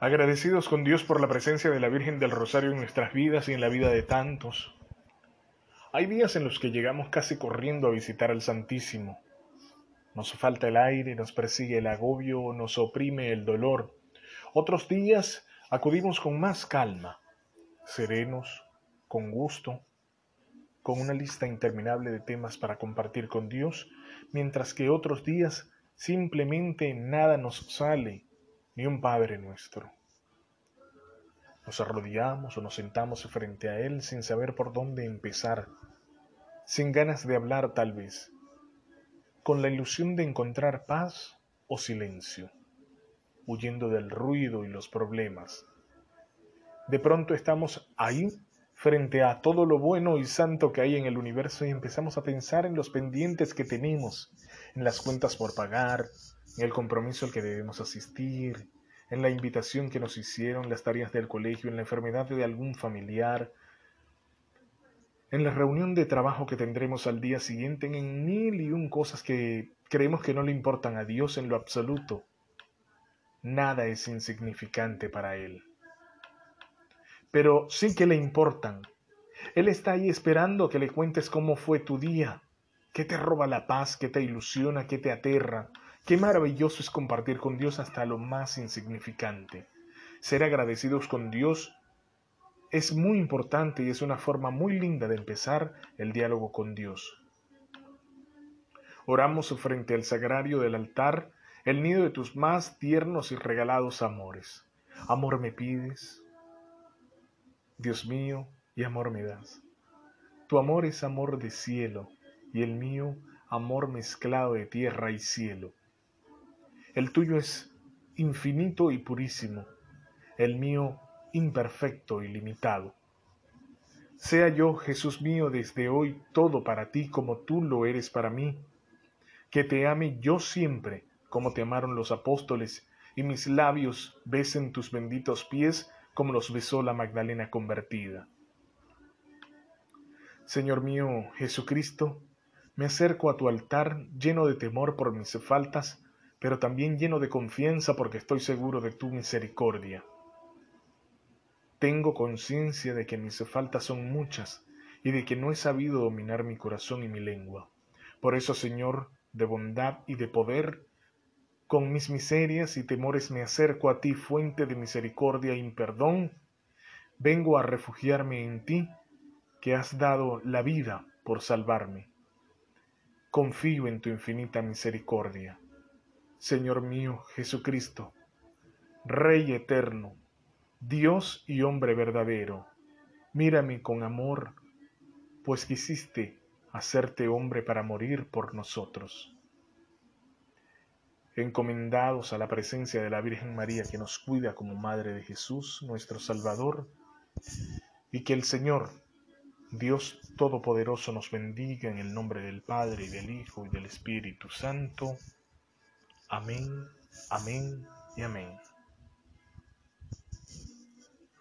agradecidos con Dios por la presencia de la Virgen del Rosario en nuestras vidas y en la vida de tantos. Hay días en los que llegamos casi corriendo a visitar al Santísimo. Nos falta el aire, nos persigue el agobio, nos oprime el dolor. Otros días acudimos con más calma, serenos, con gusto, con una lista interminable de temas para compartir con Dios, mientras que otros días simplemente nada nos sale ni un Padre nuestro. Nos arrodillamos o nos sentamos frente a Él sin saber por dónde empezar, sin ganas de hablar tal vez, con la ilusión de encontrar paz o silencio, huyendo del ruido y los problemas. De pronto estamos ahí frente a todo lo bueno y santo que hay en el universo y empezamos a pensar en los pendientes que tenemos, en las cuentas por pagar, en el compromiso al que debemos asistir, en la invitación que nos hicieron, las tareas del colegio, en la enfermedad de algún familiar, en la reunión de trabajo que tendremos al día siguiente, en mil y un cosas que creemos que no le importan a Dios en lo absoluto. Nada es insignificante para Él. Pero sí que le importan. Él está ahí esperando que le cuentes cómo fue tu día, qué te roba la paz, qué te ilusiona, qué te aterra, Qué maravilloso es compartir con Dios hasta lo más insignificante. Ser agradecidos con Dios es muy importante y es una forma muy linda de empezar el diálogo con Dios. Oramos frente al sagrario del altar, el nido de tus más tiernos y regalados amores. Amor me pides, Dios mío, y amor me das. Tu amor es amor de cielo, y el mío amor mezclado de tierra y cielo. El tuyo es infinito y purísimo, el mío imperfecto y limitado. Sea yo, Jesús mío, desde hoy todo para ti como tú lo eres para mí, que te ame yo siempre como te amaron los apóstoles, y mis labios besen tus benditos pies como los besó la Magdalena convertida. Señor mío Jesucristo, me acerco a tu altar lleno de temor por mis faltas, pero también lleno de confianza porque estoy seguro de tu misericordia. Tengo conciencia de que mis faltas son muchas y de que no he sabido dominar mi corazón y mi lengua. Por eso, Señor, de bondad y de poder, con mis miserias y temores me acerco a ti, fuente de misericordia y perdón. Vengo a refugiarme en ti, que has dado la vida por salvarme. Confío en tu infinita misericordia. Señor mío Jesucristo, Rey eterno, Dios y hombre verdadero, mírame con amor, pues quisiste hacerte hombre para morir por nosotros. Encomendados a la presencia de la Virgen María que nos cuida como Madre de Jesús, nuestro Salvador, y que el Señor, Dios Todopoderoso, nos bendiga en el nombre del Padre y del Hijo y del Espíritu Santo. Amén, amén y amén.